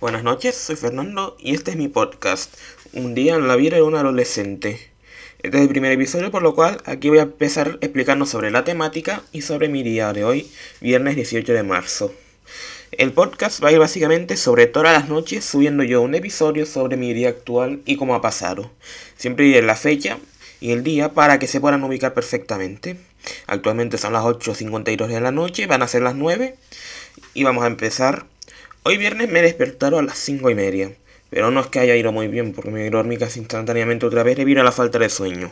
Buenas noches, soy Fernando y este es mi podcast, Un día en la vida de un adolescente. Este es el primer episodio, por lo cual aquí voy a empezar explicando sobre la temática y sobre mi día de hoy, viernes 18 de marzo. El podcast va a ir básicamente sobre todas las noches subiendo yo un episodio sobre mi día actual y cómo ha pasado. Siempre diré la fecha y el día para que se puedan ubicar perfectamente. Actualmente son las 8.52 de la noche, van a ser las 9 y vamos a empezar Hoy viernes me despertaron a las 5 y media, pero no es que haya ido muy bien porque me dormí casi instantáneamente otra vez debido a la falta de sueño.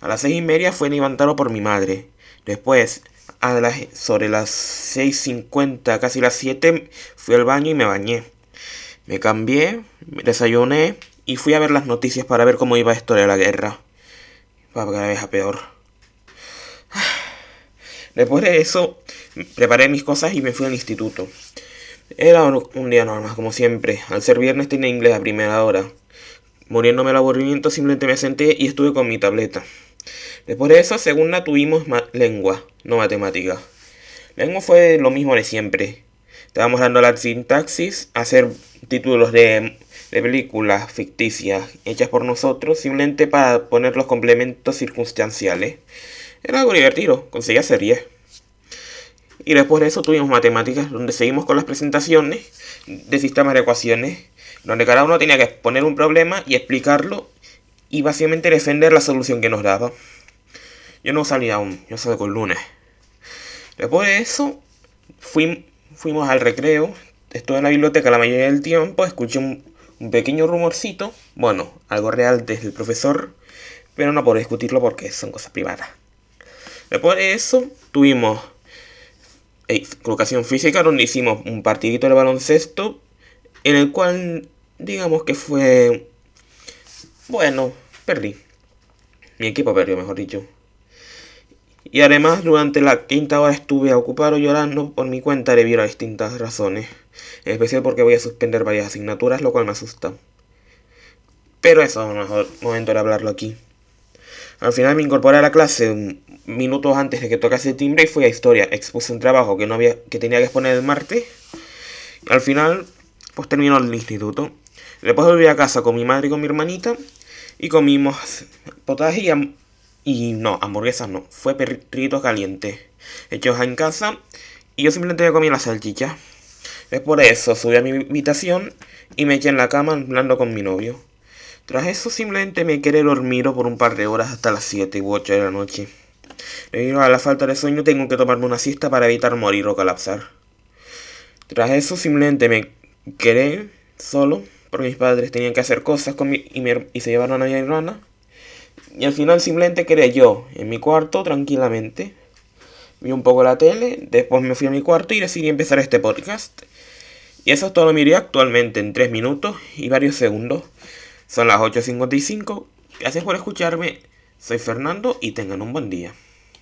A las 6 y media fue levantado por mi madre. Después, a las, sobre las 6.50, casi las 7, fui al baño y me bañé. Me cambié, me desayuné y fui a ver las noticias para ver cómo iba esto de la guerra. Va cada vez a peor. Después de eso, preparé mis cosas y me fui al instituto. Era un día normal, como siempre. Al ser viernes tenía inglés a primera hora. Muriéndome el aburrimiento, simplemente me senté y estuve con mi tableta. Después de eso, segunda tuvimos lengua, no matemática. Lengua fue lo mismo de siempre. Estábamos dando la sintaxis, hacer títulos de, de películas ficticias hechas por nosotros, simplemente para poner los complementos circunstanciales. Era algo divertido, conseguía hacer 10. Y después de eso tuvimos matemáticas, donde seguimos con las presentaciones de sistemas de ecuaciones, donde cada uno tenía que exponer un problema y explicarlo y básicamente defender la solución que nos daba. Yo no salí aún, yo salgo el lunes. Después de eso, fuimos al recreo, estuve en la biblioteca la mayoría del tiempo, escuché un, un pequeño rumorcito, bueno, algo real desde el profesor, pero no puedo discutirlo porque son cosas privadas. Después de eso, tuvimos educación física donde hicimos un partidito de baloncesto en el cual digamos que fue bueno, perdí. Mi equipo perdió, mejor dicho. Y además durante la quinta hora estuve ocupado llorando por mi cuenta debido a distintas razones. En especial porque voy a suspender varias asignaturas, lo cual me asusta. Pero eso es el mejor momento de hablarlo aquí. Al final me incorporé a la clase minutos antes de que tocase el timbre y fui a historia. Expuse un trabajo que no había, que tenía que exponer el martes. Al final, pues terminó el instituto. Después volví a casa con mi madre y con mi hermanita. Y comimos potaje y, y no, hamburguesas no. Fue perritos calientes. Hechos en casa. Y yo simplemente me comí la salchicha. Después de eso subí a mi habitación y me eché en la cama hablando con mi novio. Tras eso simplemente me quedé dormido por un par de horas hasta las 7 u 8 de la noche. Debido a la falta de sueño tengo que tomarme una siesta para evitar morir o colapsar. Tras eso simplemente me quedé solo porque mis padres tenían que hacer cosas con y, y, se llevaron a mi hermana. Y al final simplemente quedé yo en mi cuarto tranquilamente. Vi un poco la tele, después me fui a mi cuarto y decidí empezar este podcast. Y eso es todo mi día actualmente en 3 minutos y varios segundos. Son las 8.55. Gracias por escucharme. Soy Fernando y tengan un buen día.